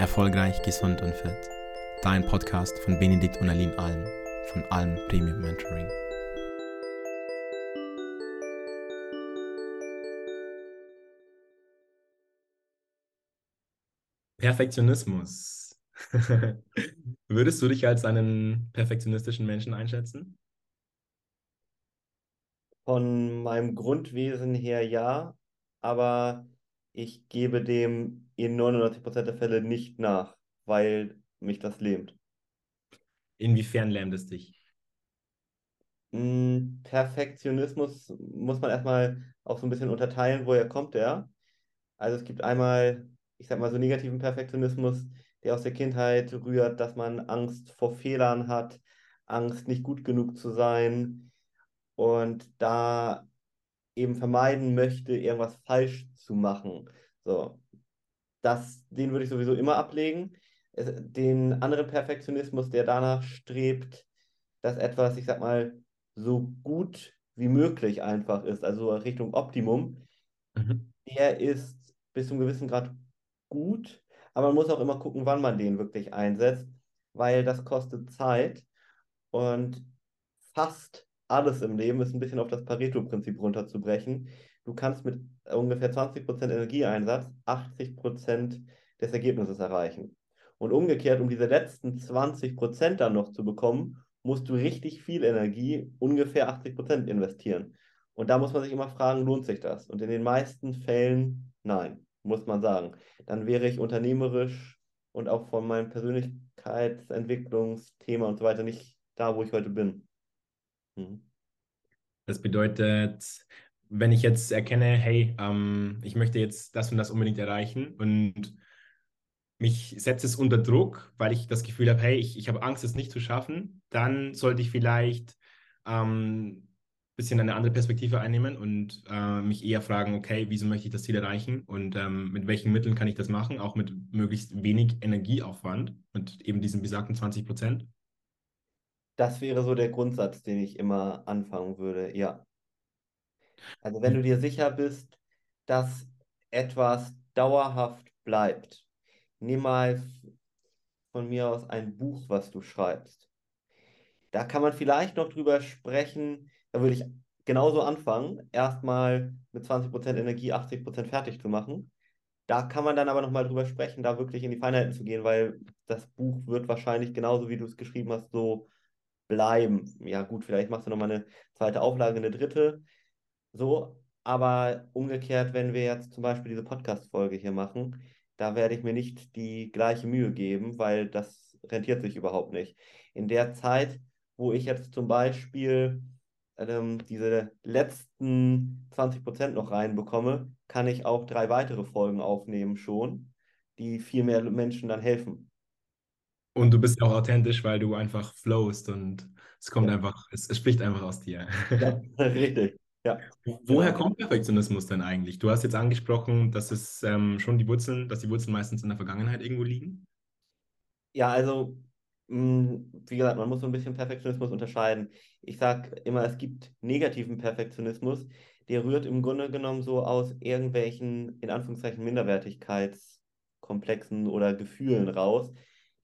Erfolgreich, gesund und fit. Dein Podcast von Benedikt und Aline Alm von Alm Premium Mentoring. Perfektionismus. Würdest du dich als einen perfektionistischen Menschen einschätzen? Von meinem Grundwesen her ja, aber ich gebe dem in 99% der Fälle nicht nach, weil mich das lähmt. Inwiefern lähmt es dich? Hm, Perfektionismus muss man erstmal auch so ein bisschen unterteilen, woher kommt der? Also es gibt einmal, ich sag mal so negativen Perfektionismus, der aus der Kindheit rührt, dass man Angst vor Fehlern hat, Angst nicht gut genug zu sein und da eben vermeiden möchte, irgendwas falsch zu machen. So, das, den würde ich sowieso immer ablegen. Den anderen Perfektionismus, der danach strebt, dass etwas, ich sag mal, so gut wie möglich einfach ist, also Richtung Optimum, mhm. der ist bis zu einem gewissen Grad gut, aber man muss auch immer gucken, wann man den wirklich einsetzt, weil das kostet Zeit und fast alles im Leben ist ein bisschen auf das Pareto-Prinzip runterzubrechen. Du kannst mit ungefähr 20% Energieeinsatz 80% des Ergebnisses erreichen. Und umgekehrt, um diese letzten 20% dann noch zu bekommen, musst du richtig viel Energie, ungefähr 80% investieren. Und da muss man sich immer fragen, lohnt sich das? Und in den meisten Fällen nein, muss man sagen. Dann wäre ich unternehmerisch und auch von meinem Persönlichkeitsentwicklungsthema und so weiter nicht da, wo ich heute bin. Mhm. Das bedeutet, wenn ich jetzt erkenne, hey, ähm, ich möchte jetzt das und das unbedingt erreichen und mich setzt es unter Druck, weil ich das Gefühl habe, hey, ich, ich habe Angst, es nicht zu schaffen, dann sollte ich vielleicht ähm, bisschen eine andere Perspektive einnehmen und äh, mich eher fragen, okay, wieso möchte ich das Ziel erreichen und ähm, mit welchen Mitteln kann ich das machen, auch mit möglichst wenig Energieaufwand, mit eben diesen besagten 20 Prozent. Das wäre so der Grundsatz, den ich immer anfangen würde, ja. Also wenn du dir sicher bist, dass etwas dauerhaft bleibt, nimm mal von mir aus ein Buch, was du schreibst. Da kann man vielleicht noch drüber sprechen, da würde ich genauso anfangen, erstmal mit 20% Energie 80% fertig zu machen. Da kann man dann aber nochmal drüber sprechen, da wirklich in die Feinheiten zu gehen, weil das Buch wird wahrscheinlich genauso, wie du es geschrieben hast, so bleiben. Ja, gut, vielleicht machst du nochmal eine zweite Auflage, eine dritte. So, aber umgekehrt, wenn wir jetzt zum Beispiel diese Podcast-Folge hier machen, da werde ich mir nicht die gleiche Mühe geben, weil das rentiert sich überhaupt nicht. In der Zeit, wo ich jetzt zum Beispiel ähm, diese letzten 20% noch reinbekomme, kann ich auch drei weitere Folgen aufnehmen schon, die viel mehr Menschen dann helfen. Und du bist ja auch authentisch, weil du einfach flowst und es kommt ja. einfach, es, es, spricht einfach aus dir. Ja, richtig. Ja. Woher kommt Perfektionismus denn eigentlich? Du hast jetzt angesprochen, dass es ähm, schon die Wurzeln, dass die Wurzeln meistens in der Vergangenheit irgendwo liegen. Ja, also mh, wie gesagt, man muss so ein bisschen Perfektionismus unterscheiden. Ich sage immer, es gibt negativen Perfektionismus, der rührt im Grunde genommen so aus irgendwelchen, in Anführungszeichen, Minderwertigkeitskomplexen oder Gefühlen raus,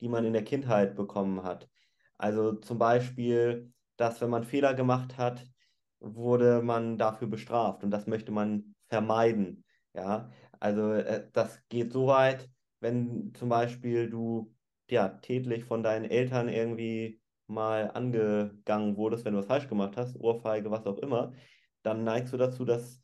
die man in der Kindheit bekommen hat. Also zum Beispiel, dass wenn man Fehler gemacht hat, wurde man dafür bestraft und das möchte man vermeiden. Ja, also äh, das geht so weit, wenn zum Beispiel du ja tätlich von deinen Eltern irgendwie mal angegangen wurdest, wenn du was falsch gemacht hast, Ohrfeige, was auch immer, dann neigst du dazu, das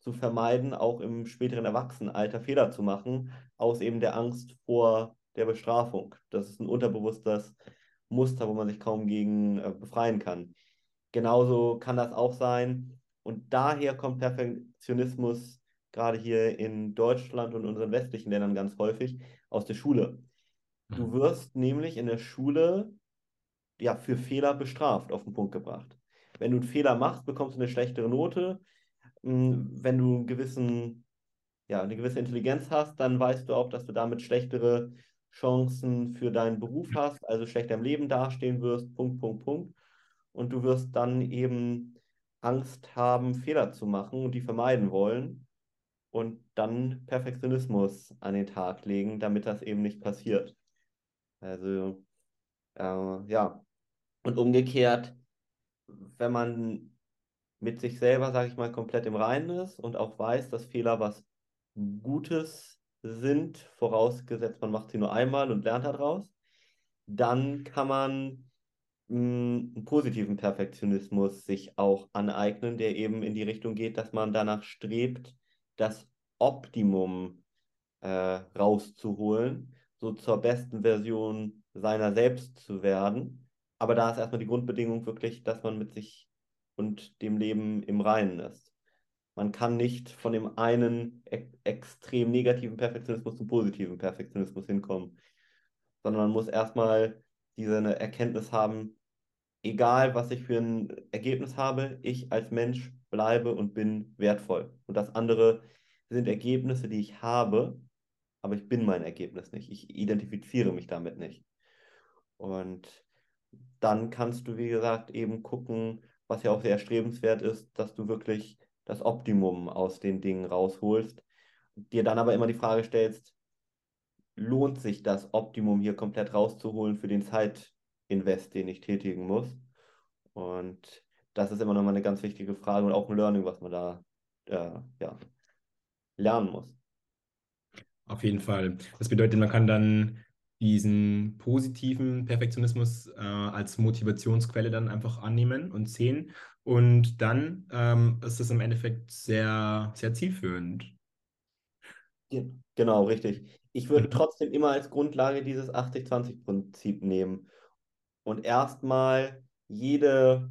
zu vermeiden, auch im späteren Erwachsenenalter Fehler zu machen, aus eben der Angst vor der Bestrafung. Das ist ein unterbewusstes Muster, wo man sich kaum gegen äh, befreien kann. Genauso kann das auch sein. Und daher kommt Perfektionismus gerade hier in Deutschland und unseren westlichen Ländern ganz häufig aus der Schule. Du mhm. wirst nämlich in der Schule ja für Fehler bestraft, auf den Punkt gebracht. Wenn du einen Fehler machst, bekommst du eine schlechtere Note. Hm, wenn du einen gewissen, ja, eine gewisse Intelligenz hast, dann weißt du auch, dass du damit schlechtere Chancen für deinen Beruf hast, also schlechter im Leben dastehen wirst, Punkt, Punkt, Punkt. Und du wirst dann eben Angst haben, Fehler zu machen und die vermeiden wollen. und dann Perfektionismus an den Tag legen, damit das eben nicht passiert. Also, äh, ja. Und umgekehrt, wenn man mit sich selber, sage ich mal, komplett im Reinen ist und auch weiß, dass Fehler was Gutes sind, vorausgesetzt man macht sie nur einmal und lernt daraus, dann kann man mh, hm, einen positiven Perfektionismus sich auch aneignen, der eben in die Richtung geht, dass man danach strebt, das Optimum äh, rauszuholen, so zur besten Version seiner selbst zu werden. Aber da ist erstmal die Grundbedingung wirklich, dass man mit sich und dem Leben im Reinen ist. Man kann nicht von dem einen e extrem negativen Perfektionismus zum positiven Perfektionismus hinkommen, sondern man muss erstmal diese Erkenntnis haben, egal was ich für ein Ergebnis habe, ich als Mensch bleibe und bin wertvoll. Und das andere sind Ergebnisse, die ich habe, aber ich bin mein Ergebnis nicht. Ich identifiziere mich damit nicht. Und dann kannst du, wie gesagt, eben gucken, was ja auch sehr erstrebenswert ist, dass du wirklich das Optimum aus den Dingen rausholst. Dir dann aber immer die Frage stellst, lohnt sich das Optimum hier komplett rauszuholen für den Zeitinvest, den ich tätigen muss? Und das ist immer noch mal eine ganz wichtige Frage und auch ein Learning, was man da äh, ja, lernen muss. Auf jeden Fall. Das bedeutet, man kann dann diesen positiven Perfektionismus äh, als Motivationsquelle dann einfach annehmen und sehen. Und dann ähm, ist das im Endeffekt sehr, sehr zielführend. Genau, richtig. Ich würde mhm. trotzdem immer als Grundlage dieses 80-20-Prinzip nehmen und erstmal jede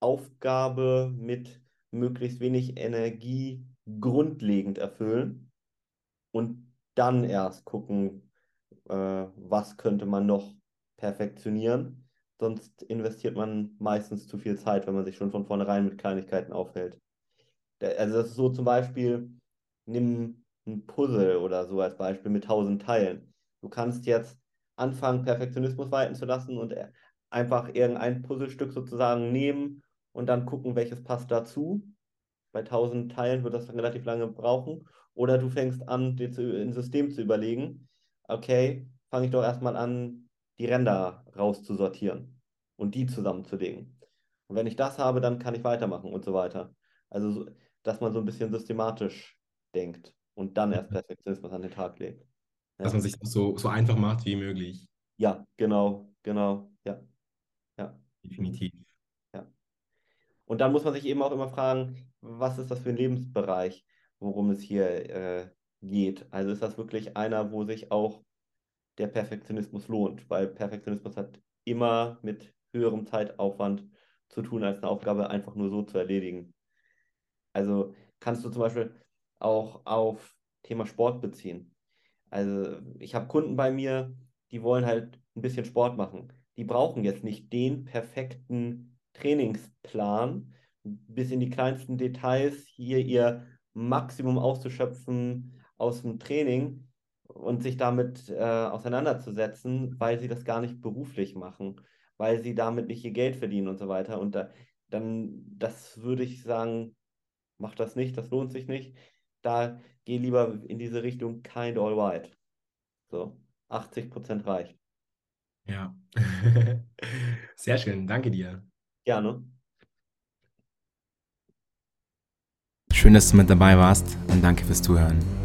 Aufgabe mit möglichst wenig Energie grundlegend erfüllen und dann erst gucken, äh, was könnte man noch perfektionieren. Sonst investiert man meistens zu viel Zeit, wenn man sich schon von vornherein mit Kleinigkeiten aufhält. Also das ist so zum Beispiel, nimm ein Puzzle oder so als Beispiel mit tausend Teilen. Du kannst jetzt anfangen, Perfektionismus walten zu lassen und einfach irgendein Puzzlestück sozusagen nehmen und dann gucken, welches passt dazu. Bei tausend Teilen wird das dann relativ lange brauchen. Oder du fängst an, dir zu, ein System zu überlegen, okay, fange ich doch erstmal an, die Ränder rauszusortieren und die zusammenzulegen. Und wenn ich das habe, dann kann ich weitermachen und so weiter. Also, dass man so ein bisschen systematisch denkt und dann erst Perfektionismus an den Tag legt. Ja. Dass man sich so, so einfach macht wie möglich. Ja, genau, genau, ja. Ja. Definitiv. Ja. Und dann muss man sich eben auch immer fragen, was ist das für ein Lebensbereich, worum es hier äh, geht. Also ist das wirklich einer, wo sich auch der Perfektionismus lohnt, weil Perfektionismus hat immer mit höherem Zeitaufwand zu tun, als eine Aufgabe einfach nur so zu erledigen. Also kannst du zum Beispiel auch auf Thema Sport beziehen. Also ich habe Kunden bei mir, die wollen halt ein bisschen Sport machen. Die brauchen jetzt nicht den perfekten Trainingsplan bis in die kleinsten Details, hier ihr Maximum auszuschöpfen aus dem Training und sich damit äh, auseinanderzusetzen, weil sie das gar nicht beruflich machen, weil sie damit nicht ihr Geld verdienen und so weiter. Und da, dann, das würde ich sagen, mach das nicht, das lohnt sich nicht. Da geh lieber in diese Richtung kind all white. So, 80 Prozent reicht. Ja, sehr schön, danke dir. Gerne. Schön, dass du mit dabei warst und danke fürs Zuhören.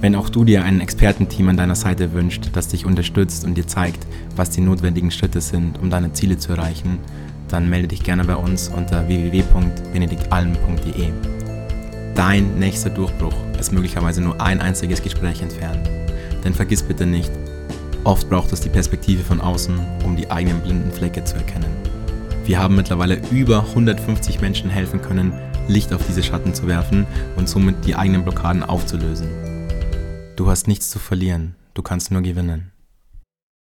Wenn auch du dir ein Expertenteam an deiner Seite wünscht, das dich unterstützt und dir zeigt, was die notwendigen Schritte sind, um deine Ziele zu erreichen, dann melde dich gerne bei uns unter www.benediktalm.de. Dein nächster Durchbruch ist möglicherweise nur ein einziges Gespräch entfernt. Denn vergiss bitte nicht, oft braucht es die Perspektive von außen, um die eigenen blinden Flecke zu erkennen. Wir haben mittlerweile über 150 Menschen helfen können, Licht auf diese Schatten zu werfen und somit die eigenen Blockaden aufzulösen. Du hast nichts zu verlieren, du kannst nur gewinnen.